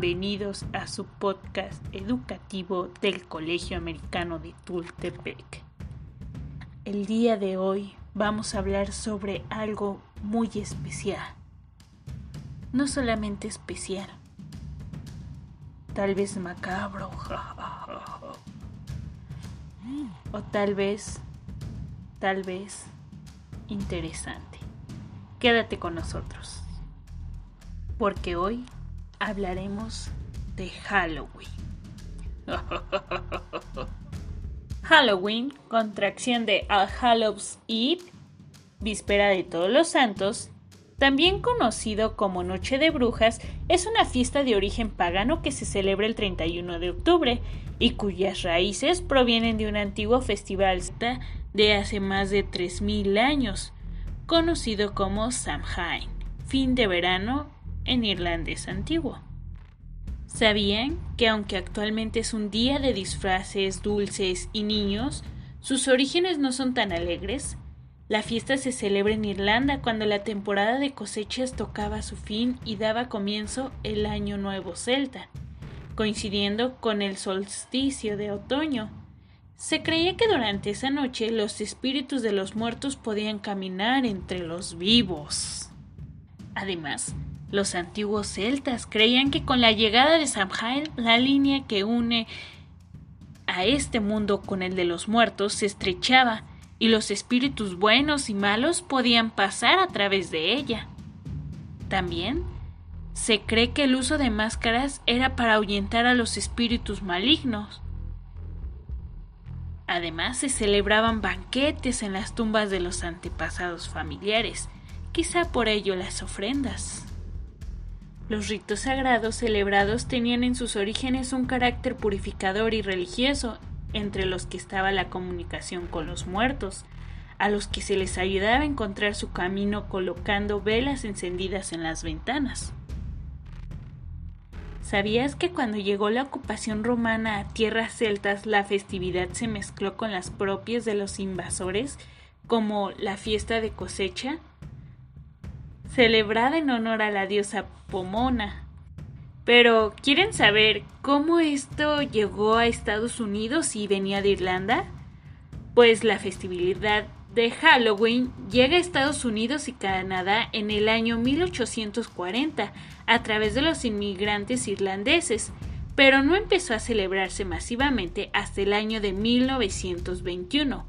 bienvenidos a su podcast educativo del Colegio Americano de Tultepec. El día de hoy vamos a hablar sobre algo muy especial. No solamente especial, tal vez macabro, o tal vez, tal vez interesante. Quédate con nosotros, porque hoy hablaremos de Halloween. Halloween, contracción de All Hallows Eve, víspera de Todos los Santos, también conocido como Noche de Brujas, es una fiesta de origen pagano que se celebra el 31 de octubre y cuyas raíces provienen de un antiguo festival de hace más de 3.000 años, conocido como Samhain, fin de verano en irlandés antiguo. ¿Sabían que aunque actualmente es un día de disfraces, dulces y niños, sus orígenes no son tan alegres? La fiesta se celebra en Irlanda cuando la temporada de cosechas tocaba su fin y daba comienzo el Año Nuevo Celta, coincidiendo con el solsticio de otoño. Se creía que durante esa noche los espíritus de los muertos podían caminar entre los vivos. Además, los antiguos celtas creían que con la llegada de Samhain la línea que une a este mundo con el de los muertos se estrechaba y los espíritus buenos y malos podían pasar a través de ella. También se cree que el uso de máscaras era para ahuyentar a los espíritus malignos. Además se celebraban banquetes en las tumbas de los antepasados familiares, quizá por ello las ofrendas. Los ritos sagrados celebrados tenían en sus orígenes un carácter purificador y religioso, entre los que estaba la comunicación con los muertos, a los que se les ayudaba a encontrar su camino colocando velas encendidas en las ventanas. ¿Sabías que cuando llegó la ocupación romana a tierras celtas la festividad se mezcló con las propias de los invasores, como la fiesta de cosecha? Celebrada en honor a la diosa Pomona. Pero, ¿quieren saber cómo esto llegó a Estados Unidos y venía de Irlanda? Pues la festividad de Halloween llega a Estados Unidos y Canadá en el año 1840 a través de los inmigrantes irlandeses, pero no empezó a celebrarse masivamente hasta el año de 1921,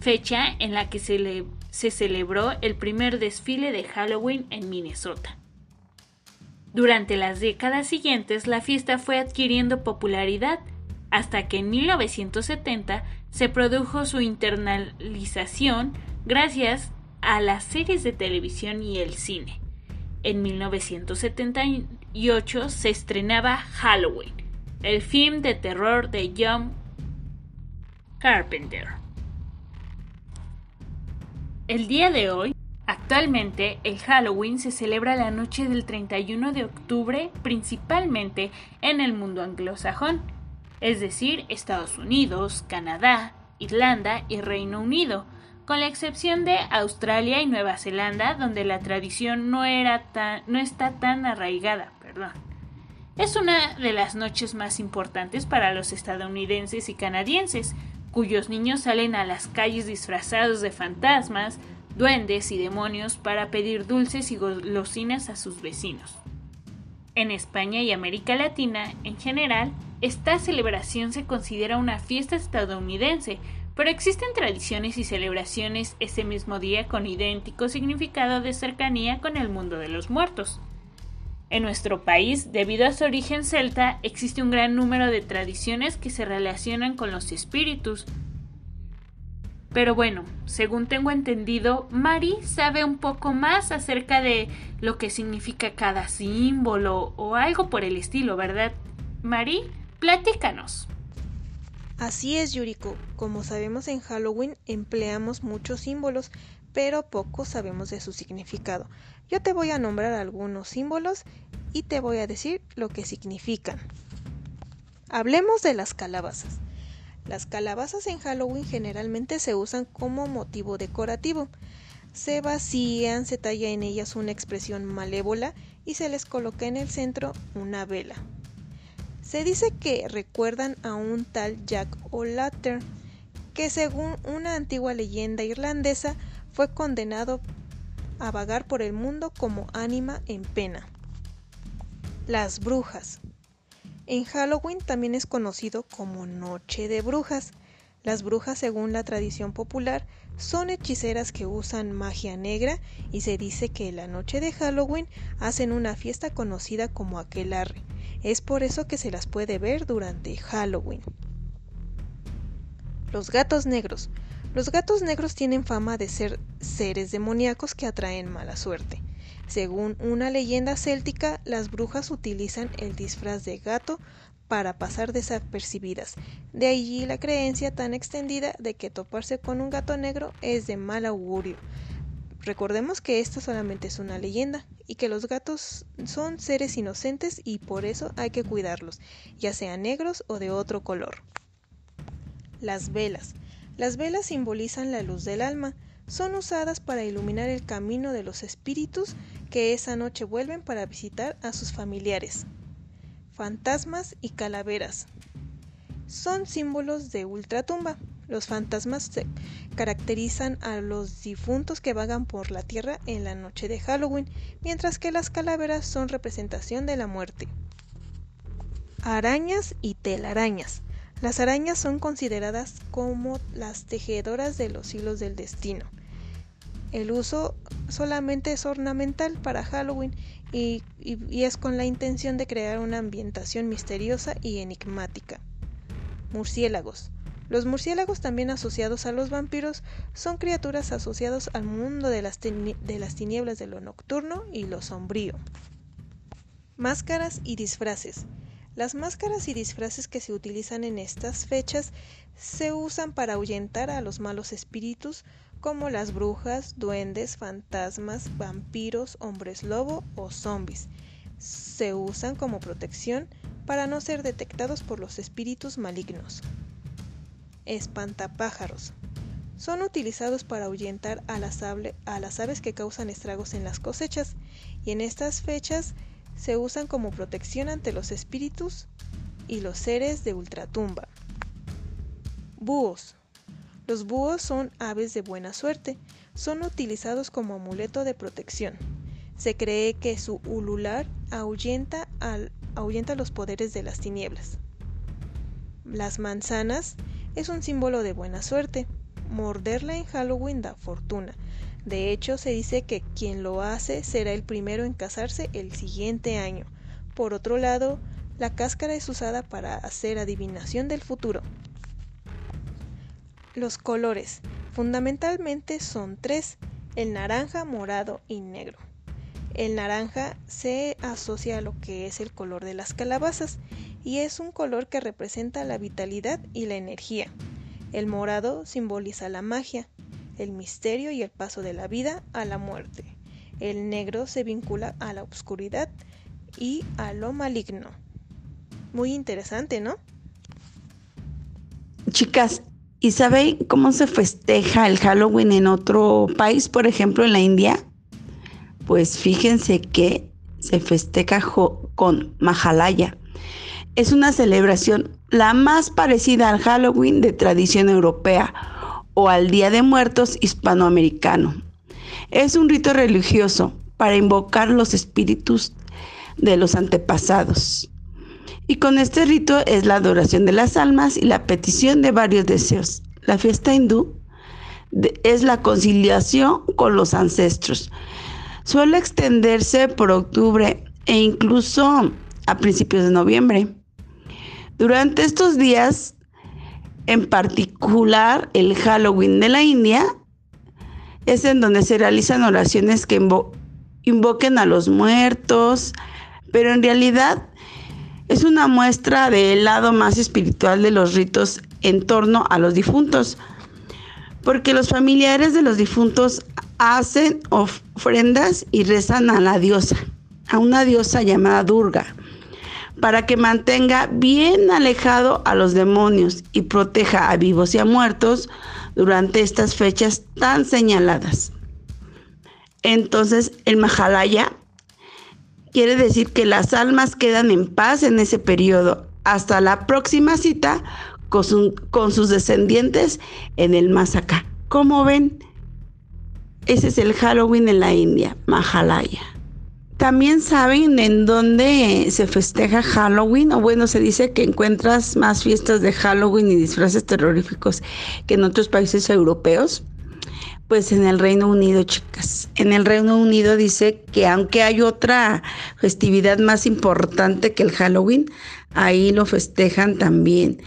fecha en la que se, le, se celebró el primer desfile de Halloween en Minnesota. Durante las décadas siguientes la fiesta fue adquiriendo popularidad hasta que en 1970 se produjo su internalización gracias a las series de televisión y el cine. En 1978 se estrenaba Halloween, el film de terror de John Carpenter. El día de hoy, actualmente, el Halloween se celebra la noche del 31 de octubre principalmente en el mundo anglosajón, es decir, Estados Unidos, Canadá, Irlanda y Reino Unido, con la excepción de Australia y Nueva Zelanda, donde la tradición no, era tan, no está tan arraigada. Perdón. Es una de las noches más importantes para los estadounidenses y canadienses, cuyos niños salen a las calles disfrazados de fantasmas, duendes y demonios para pedir dulces y golosinas a sus vecinos. En España y América Latina, en general, esta celebración se considera una fiesta estadounidense, pero existen tradiciones y celebraciones ese mismo día con idéntico significado de cercanía con el mundo de los muertos. En nuestro país, debido a su origen celta, existe un gran número de tradiciones que se relacionan con los espíritus. Pero bueno, según tengo entendido, Mari sabe un poco más acerca de lo que significa cada símbolo o algo por el estilo, ¿verdad? Mari, platícanos. Así es, Yuriko. Como sabemos en Halloween empleamos muchos símbolos, pero poco sabemos de su significado. Yo te voy a nombrar algunos símbolos y te voy a decir lo que significan. Hablemos de las calabazas. Las calabazas en Halloween generalmente se usan como motivo decorativo. Se vacían, se talla en ellas una expresión malévola y se les coloca en el centro una vela. Se dice que recuerdan a un tal Jack O'Latter, que según una antigua leyenda irlandesa fue condenado a vagar por el mundo como ánima en pena. Las brujas. En Halloween también es conocido como Noche de Brujas. Las brujas, según la tradición popular, son hechiceras que usan magia negra y se dice que la noche de Halloween hacen una fiesta conocida como aquelarre. Es por eso que se las puede ver durante Halloween. Los gatos negros. Los gatos negros tienen fama de ser seres demoníacos que atraen mala suerte. Según una leyenda céltica, las brujas utilizan el disfraz de gato para pasar desapercibidas. De allí la creencia tan extendida de que toparse con un gato negro es de mal augurio. Recordemos que esto solamente es una leyenda y que los gatos son seres inocentes y por eso hay que cuidarlos, ya sean negros o de otro color. Las velas. Las velas simbolizan la luz del alma. Son usadas para iluminar el camino de los espíritus que esa noche vuelven para visitar a sus familiares fantasmas y calaveras. Son símbolos de ultratumba. Los fantasmas caracterizan a los difuntos que vagan por la tierra en la noche de Halloween, mientras que las calaveras son representación de la muerte. Arañas y telarañas. Las arañas son consideradas como las tejedoras de los hilos del destino. El uso solamente es ornamental para Halloween y, es con la intención de crear una ambientación misteriosa y enigmática. Murciélagos. Los murciélagos también asociados a los vampiros son criaturas asociadas al mundo de las, de las tinieblas de lo nocturno y lo sombrío. Máscaras y disfraces. Las máscaras y disfraces que se utilizan en estas fechas se usan para ahuyentar a los malos espíritus como las brujas, duendes, fantasmas, vampiros, hombres lobo o zombies. Se usan como protección para no ser detectados por los espíritus malignos. Espantapájaros. Son utilizados para ahuyentar a las, a las aves que causan estragos en las cosechas y en estas fechas se usan como protección ante los espíritus y los seres de ultratumba. Búhos. Los búhos son aves de buena suerte, son utilizados como amuleto de protección. Se cree que su ulular ahuyenta, ahuyenta los poderes de las tinieblas. Las manzanas es un símbolo de buena suerte. Morderla en Halloween da fortuna. De hecho, se dice que quien lo hace será el primero en casarse el siguiente año. Por otro lado, la cáscara es usada para hacer adivinación del futuro. Los colores fundamentalmente son tres, el naranja, morado y negro. El naranja se asocia a lo que es el color de las calabazas y es un color que representa la vitalidad y la energía. El morado simboliza la magia, el misterio y el paso de la vida a la muerte. El negro se vincula a la oscuridad y a lo maligno. Muy interesante, ¿no? Chicas, ¿Y saben cómo se festeja el Halloween en otro país, por ejemplo en la India? Pues fíjense que se festeja con Mahalaya. Es una celebración la más parecida al Halloween de tradición europea o al Día de Muertos hispanoamericano. Es un rito religioso para invocar los espíritus de los antepasados. Y con este rito es la adoración de las almas y la petición de varios deseos. La fiesta hindú es la conciliación con los ancestros. Suele extenderse por octubre e incluso a principios de noviembre. Durante estos días, en particular el Halloween de la India, es en donde se realizan oraciones que invoquen a los muertos, pero en realidad es una muestra del lado más espiritual de los ritos en torno a los difuntos, porque los familiares de los difuntos hacen ofrendas y rezan a la diosa, a una diosa llamada Durga, para que mantenga bien alejado a los demonios y proteja a vivos y a muertos durante estas fechas tan señaladas. Entonces el Mahalaya quiere decir que las almas quedan en paz en ese periodo hasta la próxima cita con, sus descendientes en el más. ¿Cómo ven? Ese es el Halloween en la India, Mahalaya. También saben en dónde se festeja Halloween, o bueno, se dice que encuentras más fiestas de Halloween y disfraces terroríficos que en otros países europeos. Pues en el Reino Unido, chicas. En el Reino Unido dice que aunque hay otra festividad más importante que el Halloween, ahí lo festejan también.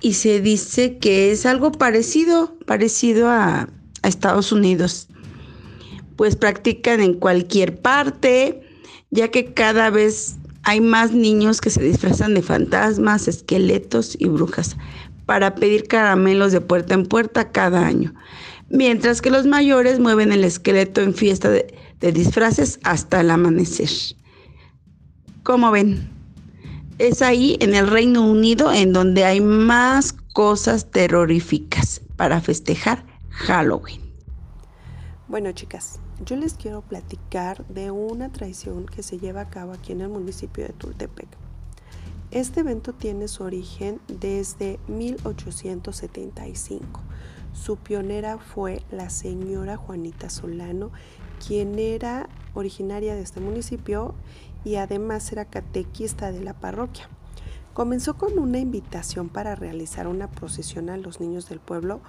Y se dice que es algo parecido, parecido a, a Estados Unidos. Pues practican en cualquier parte, ya que cada vez hay más niños que se disfrazan de fantasmas, esqueletos y brujas para pedir caramelos de puerta en puerta cada año mientras que los mayores mueven el esqueleto en fiesta de, disfraces hasta el amanecer. Como ven, es ahí en el Reino Unido en donde hay más cosas terroríficas para festejar Halloween. Bueno, chicas, yo les quiero platicar de una tradición que se lleva a cabo aquí en el municipio de Tultepec. Este evento tiene su origen desde 1875 su pionera fue la señora Juanita Solano, quien era originaria de este municipio y además era catequista de la parroquia. Comenzó con una invitación para realizar una procesión a los niños del pueblo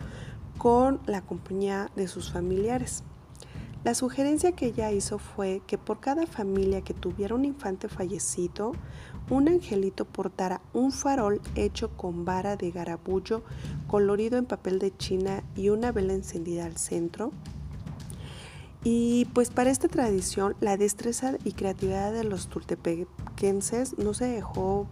con la compañía de sus familiares. La sugerencia que ella hizo fue que por cada familia que tuviera un infante fallecido, un angelito portara un farol hecho con vara de garabullo colorido en papel de china y una vela encendida al centro. Y pues para esta tradición la destreza y creatividad de los tultepequenses no se dejó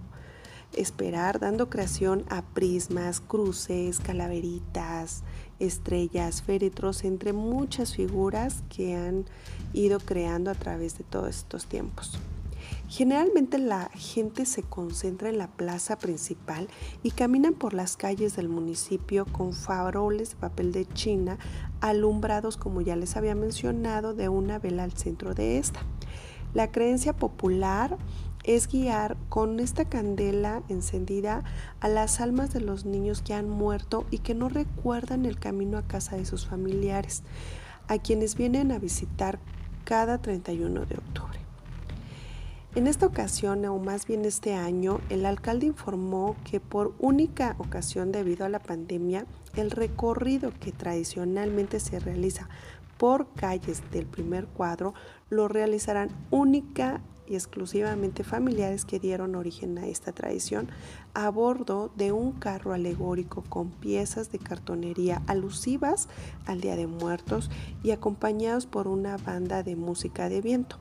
esperar, dando creación a prismas, cruces, calaveritas, estrellas, féretros, entre muchas figuras que han ido creando a través de todos estos tiempos. Generalmente la gente se concentra en la plaza principal y caminan por las calles del municipio con faroles de papel de China alumbrados, como ya les había mencionado, de una vela al centro de esta. La creencia popular es guiar con esta candela encendida a las almas de los niños que han muerto y que no recuerdan el camino a casa de sus familiares, a quienes vienen a visitar cada 31 de octubre. En esta ocasión, o más bien este año, el alcalde informó que por única ocasión debido a la pandemia, el recorrido que tradicionalmente se realiza por calles del primer cuadro lo realizarán única y exclusivamente familiares que dieron origen a esta tradición a bordo de un carro alegórico con piezas de cartonería alusivas al Día de Muertos y acompañados por una banda de música de viento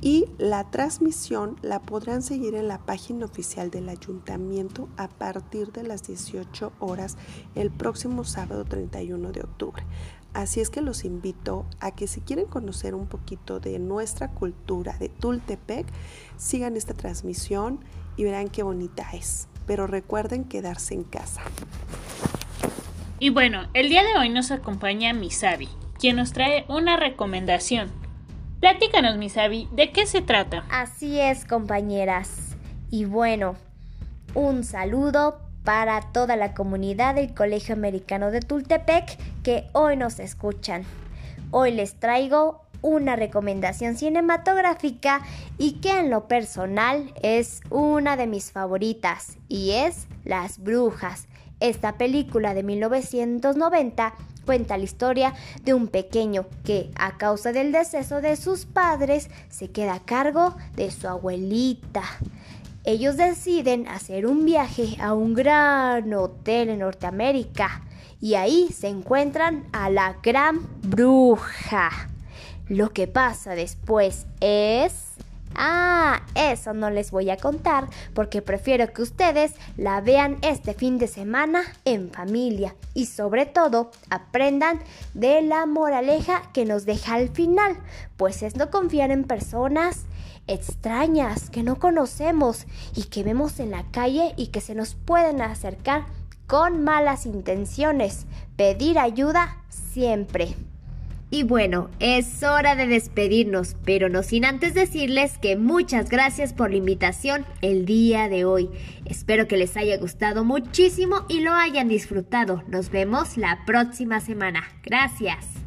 y la transmisión la podrán seguir en la página oficial del ayuntamiento a partir de las 18 horas el próximo sábado 31 de octubre. Así es que los invito a que si quieren conocer un poquito de nuestra cultura de Tultepec, sigan esta transmisión y verán qué bonita es. Pero recuerden quedarse en casa. Y bueno, el día de hoy nos acompaña Misabi, quien nos trae una recomendación Platícanos, Misabi, ¿de qué se trata? Así es, compañeras. Y bueno, un saludo para toda la comunidad del Colegio Americano de Tultepec que hoy nos escuchan. Hoy les traigo una recomendación cinematográfica y que en lo personal es una de mis favoritas y es Las Brujas. Esta película de 1990 cuenta la historia de un pequeño que, a causa del deceso de sus padres, se queda a cargo de su abuelita. Ellos deciden hacer un viaje a un gran hotel en Norteamérica y ahí se encuentran a la gran bruja. Lo que pasa después es... Ah, eso no les voy a contar porque prefiero que ustedes la vean este fin de semana en familia y sobre todo aprendan de la moraleja que nos deja al final, pues es no confiar en personas extrañas que no conocemos y que vemos en la calle y que se nos pueden acercar con malas intenciones. Pedir ayuda siempre. Y bueno, es hora de despedirnos, pero no sin antes decirles que muchas gracias por la invitación el día de hoy. Espero que les haya gustado muchísimo y lo hayan disfrutado. Nos vemos la próxima semana. Gracias.